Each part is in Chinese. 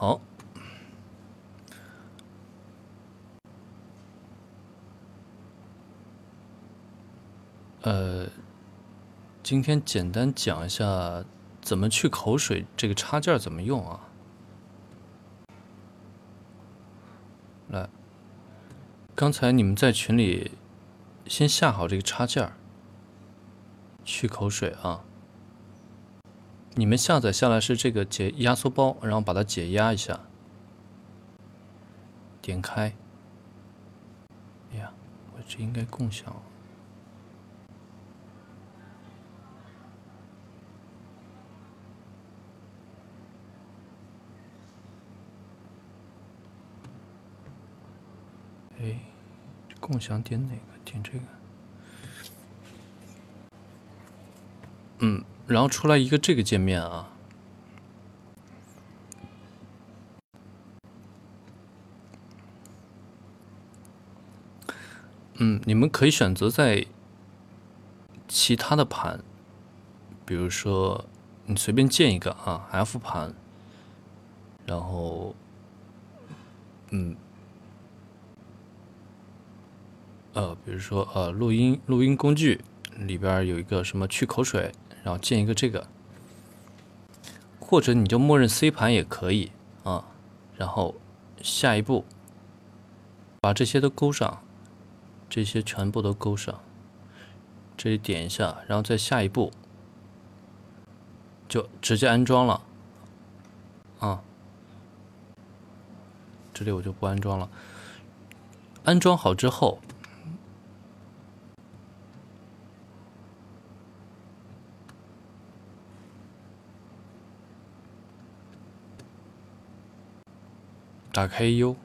好，呃，今天简单讲一下怎么去口水，这个插件怎么用啊？来，刚才你们在群里先下好这个插件去口水啊。你们下载下来是这个解压缩包，然后把它解压一下，点开。哎呀，我这应该共享。哎，共享点哪个？点这个。嗯。然后出来一个这个界面啊，嗯，你们可以选择在其他的盘，比如说你随便建一个啊，F 盘，然后，嗯，呃，比如说呃，录音录音工具里边有一个什么去口水。然后建一个这个，或者你就默认 C 盘也可以啊。然后下一步把这些都勾上，这些全部都勾上。这里点一下，然后再下一步就直接安装了啊。这里我就不安装了。安装好之后。打开 U，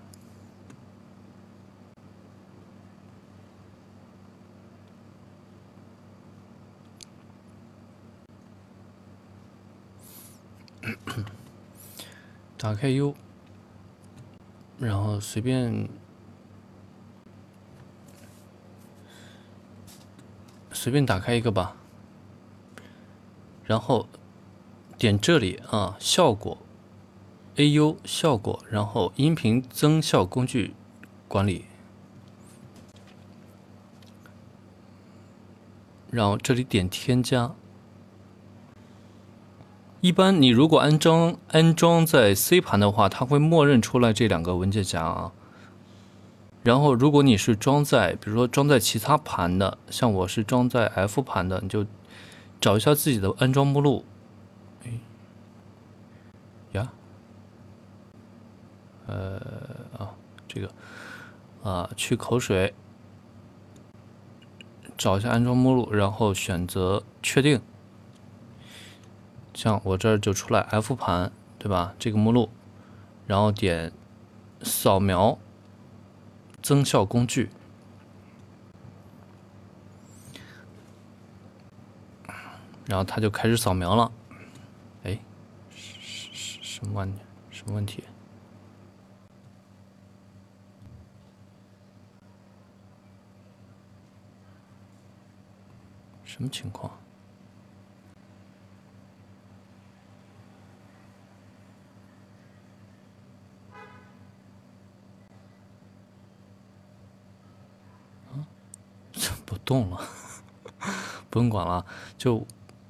打开 U，然后随便。随便打开一个吧，然后点这里啊，效果。A.U. 效果，然后音频增效工具管理，然后这里点添加。一般你如果安装安装在 C 盘的话，它会默认出来这两个文件夹啊。然后如果你是装在，比如说装在其他盘的，像我是装在 F 盘的，你就找一下自己的安装目录。呃啊，这个啊，去口水，找一下安装目录，然后选择确定。像我这儿就出来 F 盘，对吧？这个目录，然后点扫描增效工具，然后它就开始扫描了。哎，什什什么问题？什么问题？什么情况？啊，不动了，不用管了，就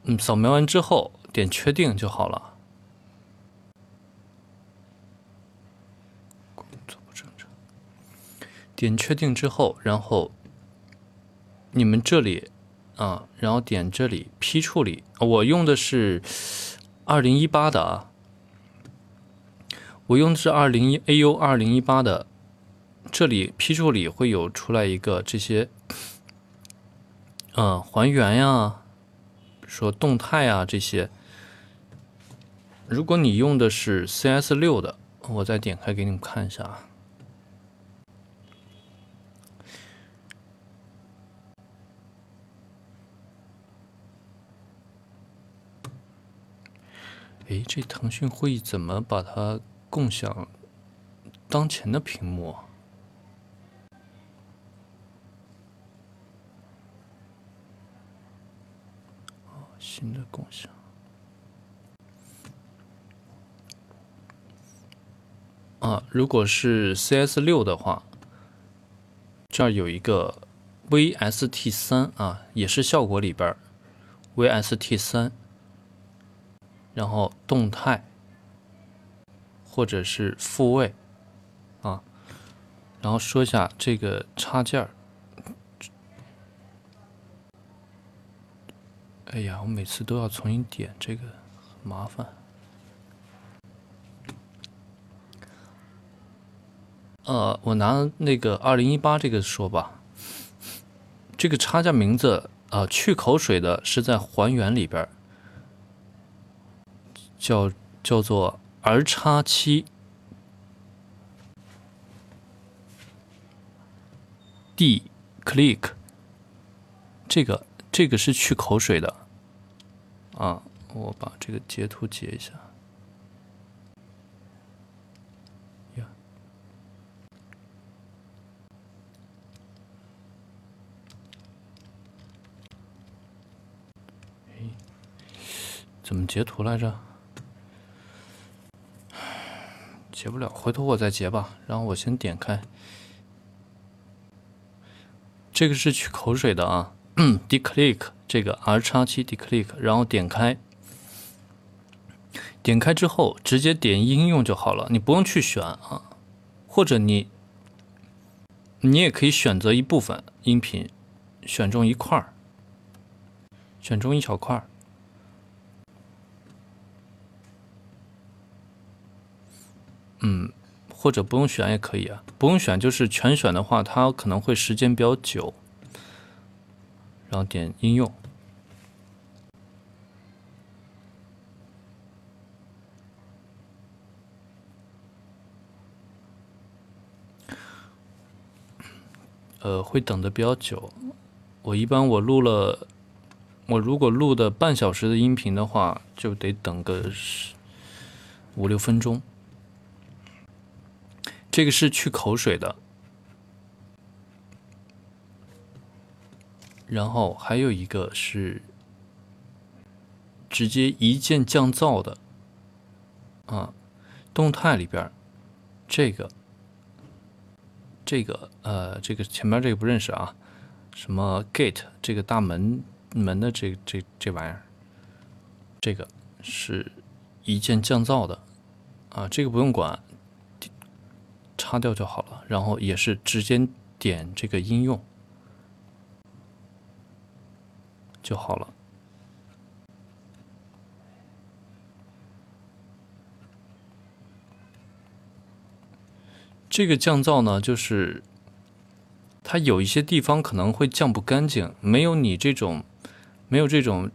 嗯，扫描完之后点确定就好了。工作不正常，点确定之后，然后你们这里。啊，然后点这里批处理，我用的是二零一八的啊，我用的是二零一 AU 二零一八的，这里批处理会有出来一个这些，嗯，还原呀，说动态啊这些，如果你用的是 CS 六的，我再点开给你们看一下啊。哎，这腾讯会议怎么把它共享当前的屏幕？新的共享。啊，如果是 CS 六的话，这儿有一个 VST 三啊，也是效果里边儿 VST 三，然后动态或者是复位啊，然后说一下这个插件儿。哎呀，我每次都要重新点这个，麻烦。呃，我拿那个二零一八这个说吧，这个插件名字啊，去口水的是在还原里边，叫叫做 R 叉七 D Click，这个这个是去口水的。啊，我把这个截图截一下。呀，哎，怎么截图来着？截不了，回头我再截吧。然后我先点开，这个是去口水的啊，declick。这个 R 叉七 declick，然后点开，点开之后直接点应用就好了，你不用去选啊，或者你你也可以选择一部分音频，选中一块儿，选中一小块儿，嗯，或者不用选也可以啊，不用选就是全选的话，它可能会时间比较久。然后点应用，呃，会等的比较久。我一般我录了，我如果录的半小时的音频的话，就得等个十五六分钟。这个是去口水的。然后还有一个是直接一键降噪的。啊，动态里边这个这个呃这个前面这个不认识啊，什么 gate 这个大门门的这这这玩意儿，这个是一键降噪的。啊，这个不用管，擦掉就好了。然后也是直接点这个应用。就好了。这个降噪呢，就是它有一些地方可能会降不干净，没有你这种没有这种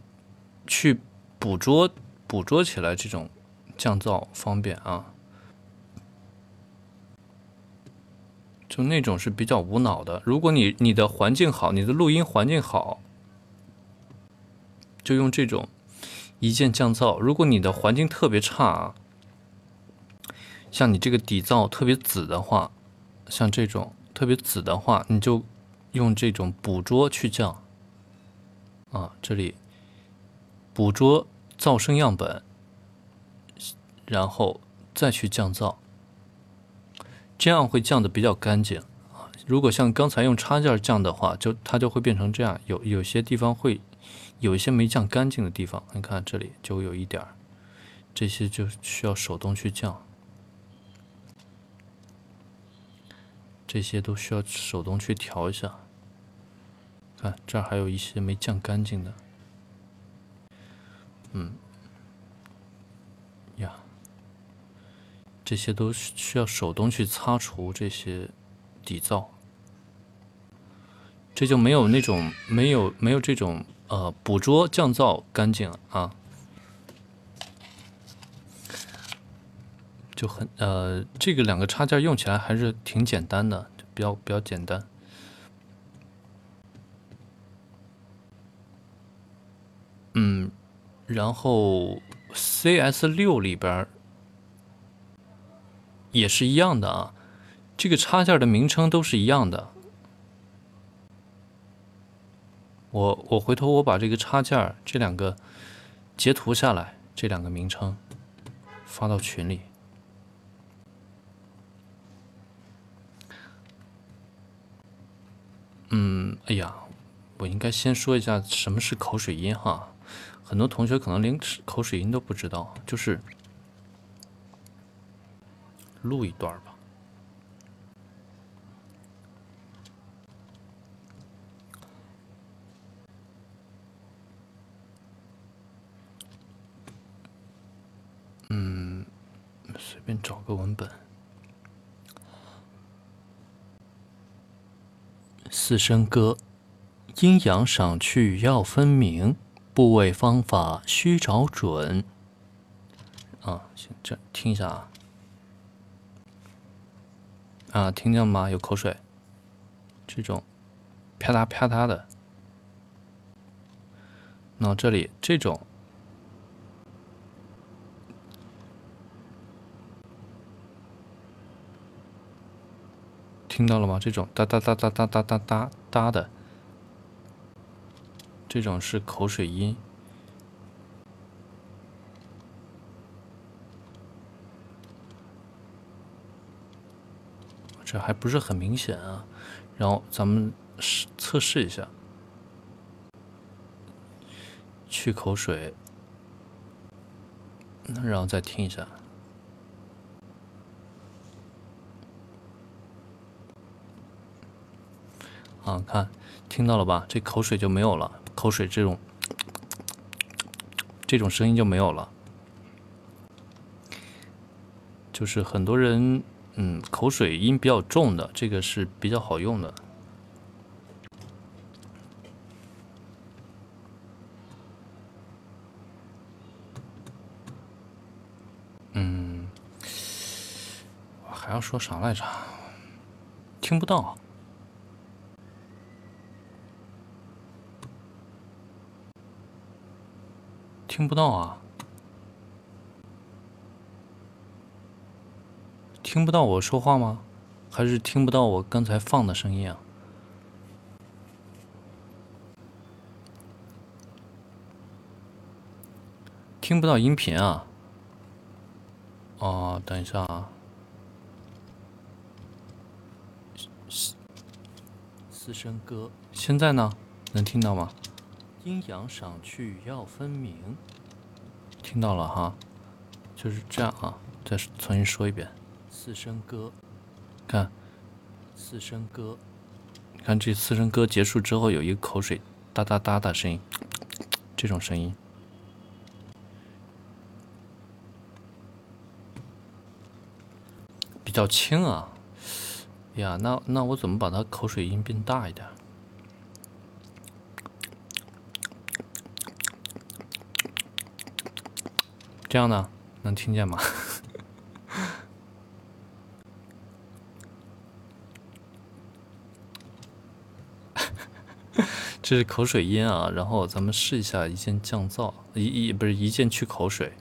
去捕捉捕捉起来这种降噪方便啊。就那种是比较无脑的。如果你你的环境好，你的录音环境好。就用这种一键降噪。如果你的环境特别差啊，像你这个底噪特别紫的话，像这种特别紫的话，你就用这种捕捉去降。啊，这里捕捉噪声样本，然后再去降噪，这样会降的比较干净啊。如果像刚才用插件降的话，就它就会变成这样，有有些地方会。有一些没降干净的地方，你看这里就有一点，这些就需要手动去降，这些都需要手动去调一下。看这儿还有一些没降干净的，嗯，呀，这些都需要手动去擦除这些底噪，这就没有那种没有没有这种。呃，捕捉降噪干净啊，就很呃，这个两个插件用起来还是挺简单的，就比较比较简单。嗯，然后 CS 六里边也是一样的啊，这个插件的名称都是一样的。我我回头我把这个插件这两个截图下来，这两个名称发到群里。嗯，哎呀，我应该先说一下什么是口水音哈，很多同学可能连口水音都不知道，就是。录一段吧。嗯，随便找个文本。四声歌，阴阳赏去要分明，部位方法须找准。啊，行，这听一下啊。啊，听见吗？有口水，这种啪嗒啪嗒的。那这里这种。听到了吗？这种哒哒哒哒哒哒哒哒哒的，这种是口水音，这还不是很明显啊。然后咱们试测试一下，去口水，然后再听一下。啊，看，听到了吧？这口水就没有了，口水这种这种声音就没有了。就是很多人，嗯，口水音比较重的，这个是比较好用的。嗯，我还要说啥来着？听不到。听不到啊？听不到我说话吗？还是听不到我刚才放的声音啊？听不到音频啊？哦，等一下啊。四声歌，现在呢？能听到吗？阴阳赏去要分明，听到了哈，就是这样啊。再重新说一遍，四声歌，看，四声歌，看这四声歌结束之后有一个口水哒哒哒的声音，这种声音比较轻啊。呀，那那我怎么把它口水音变大一点？这样呢，能听见吗？这是口水音啊，然后咱们试一下一键降噪，一一不是一键去口水，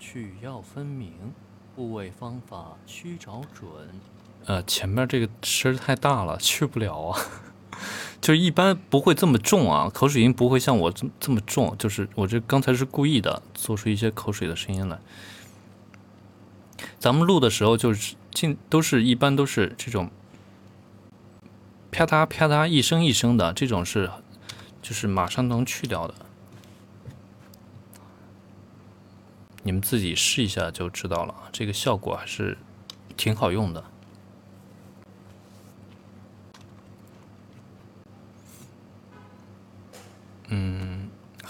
去要分明。部位方法需找准，呃，前面这个声太大了，去不了啊。就一般不会这么重啊，口水音不会像我这这么重。就是我这刚才是故意的，做出一些口水的声音来。咱们录的时候就是尽都是一般都是这种啪嗒啪嗒一声一声的，这种是就是马上能去掉的。你们自己试一下就知道了，这个效果还是挺好用的。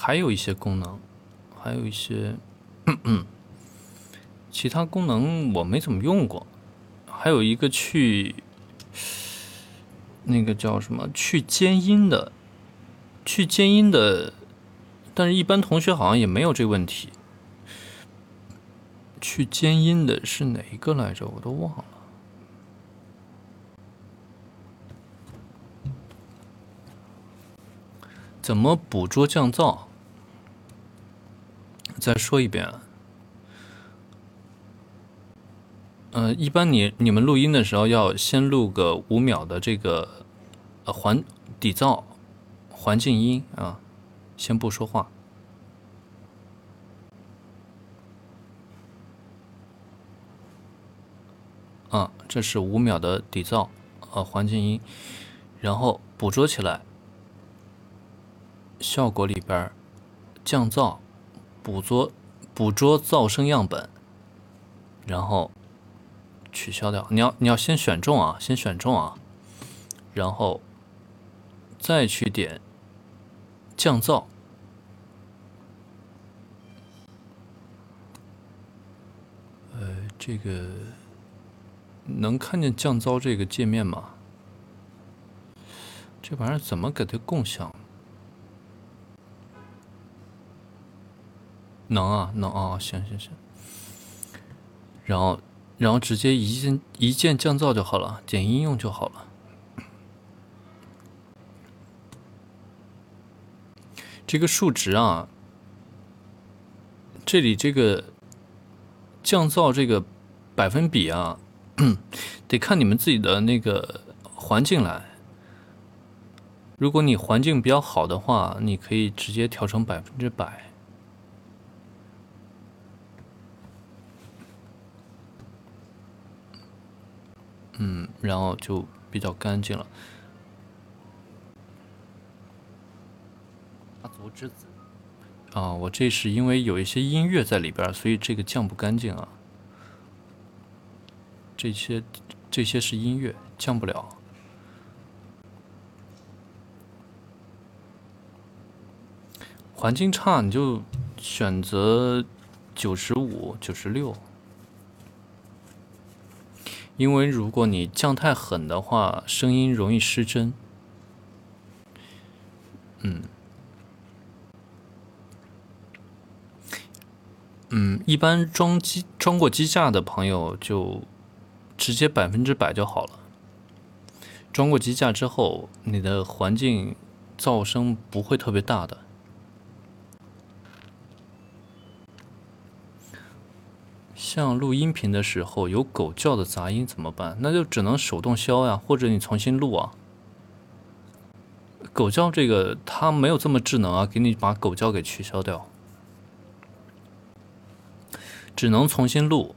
还有一些功能，还有一些，其他功能我没怎么用过。还有一个去，那个叫什么去尖音的，去尖音的，但是一般同学好像也没有这问题。去尖音的是哪一个来着？我都忘了。怎么捕捉降噪？再说一遍。嗯，一般你你们录音的时候要先录个五秒的这个呃环底噪环境音啊，先不说话。啊，这是五秒的底噪，呃，环境音，然后捕捉起来，效果里边降噪，捕捉捕捉噪声样本，然后取消掉。你要你要先选中啊，先选中啊，然后再去点降噪。呃，这个。能看见降噪这个界面吗？这玩意儿怎么给它共享？能啊，能啊，行行行。然后，然后直接一键一键降噪就好了，点应用就好了。这个数值啊，这里这个降噪这个百分比啊。得看你们自己的那个环境来。如果你环境比较好的话，你可以直接调成百分之百。嗯，然后就比较干净了。家族之子。啊，我这是因为有一些音乐在里边，所以这个降不干净啊。这些这些是音乐，降不了。环境差，你就选择九十五、九十六。因为如果你降太狠的话，声音容易失真。嗯，嗯，一般装机装过机架的朋友就。直接百分之百就好了。装过机架之后，你的环境噪声不会特别大的。像录音频的时候有狗叫的杂音怎么办？那就只能手动消呀，或者你重新录啊。狗叫这个它没有这么智能啊，给你把狗叫给取消掉，只能重新录，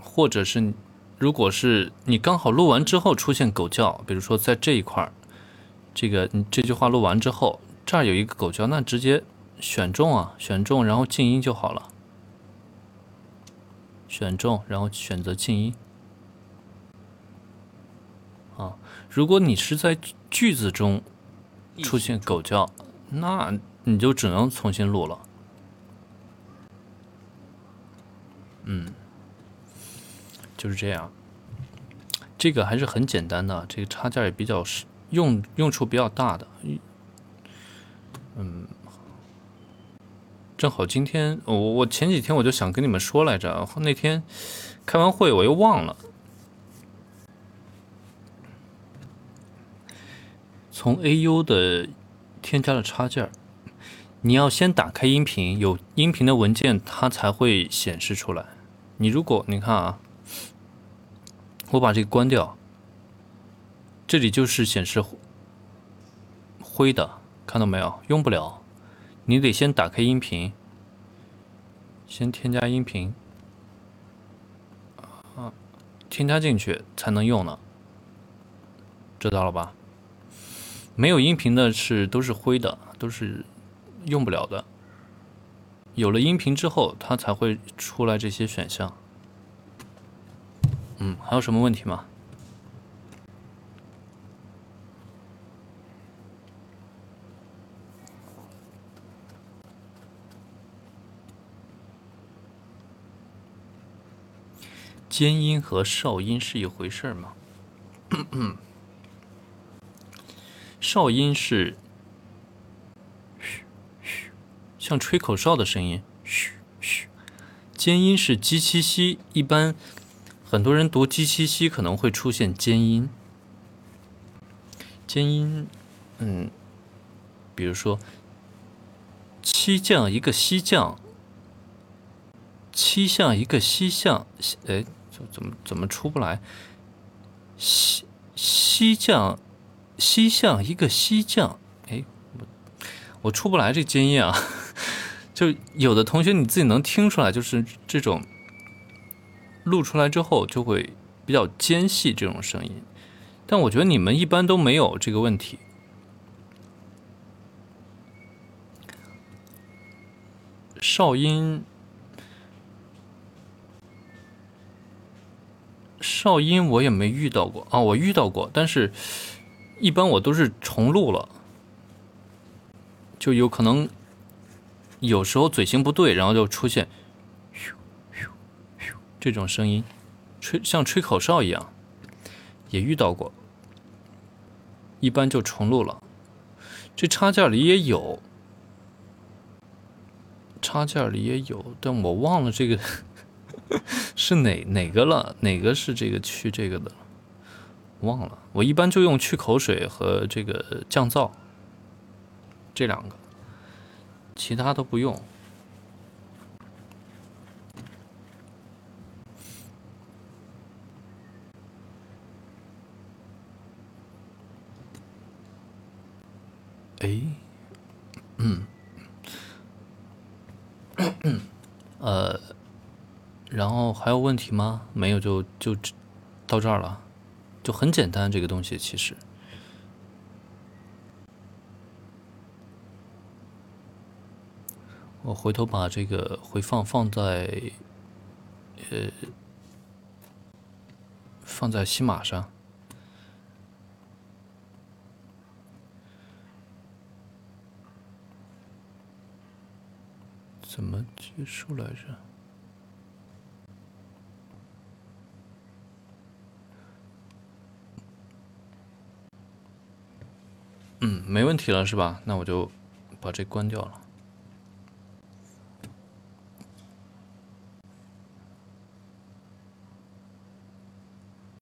或者是。如果是你刚好录完之后出现狗叫，比如说在这一块儿，这个你这句话录完之后，这儿有一个狗叫，那直接选中啊，选中然后静音就好了。选中然后选择静音。啊，如果你是在句子中出现狗叫，那你就只能重新录了。嗯。就是这样，这个还是很简单的，这个插件也比较实用，用处比较大的。嗯，正好今天我我前几天我就想跟你们说来着，那天开完会我又忘了。从 AU 的添加了插件，你要先打开音频，有音频的文件它才会显示出来。你如果你看啊。我把这个关掉，这里就是显示灰的，看到没有？用不了，你得先打开音频，先添加音频，啊，添加进去才能用呢，知道了吧？没有音频的是都是灰的，都是用不了的。有了音频之后，它才会出来这些选项。嗯，还有什么问题吗？尖音和哨音是一回事吗？哨音是嘘嘘，像吹口哨的声音，嘘嘘。尖音是鸡七西，一般。很多人读“鸡七西”可能会出现尖音，尖音，嗯，比如说“七将一个西将”，“七像一个西将”，哎，怎么怎么出不来？“西西将，西像一个西将”，哎，我我出不来这尖音啊，就有的同学你自己能听出来，就是这种录出来之后就会比较尖细这种声音，但我觉得你们一般都没有这个问题。哨音，哨音我也没遇到过啊，我遇到过，但是一般我都是重录了，就有可能有时候嘴型不对，然后就出现咻咻咻这种声音，吹像吹口哨一样，也遇到过，一般就重录了。这插件里也有。插件里也有，但我忘了这个 是哪哪个了，哪个是这个去这个的，忘了。我一般就用去口水和这个降噪这两个，其他都不用。哎，嗯。呃，然后还有问题吗？没有，就就到这儿了，就很简单。这个东西其实，我回头把这个回放放在呃放在西马上。怎么结束来着？没问题了是吧？那我就把这关掉了。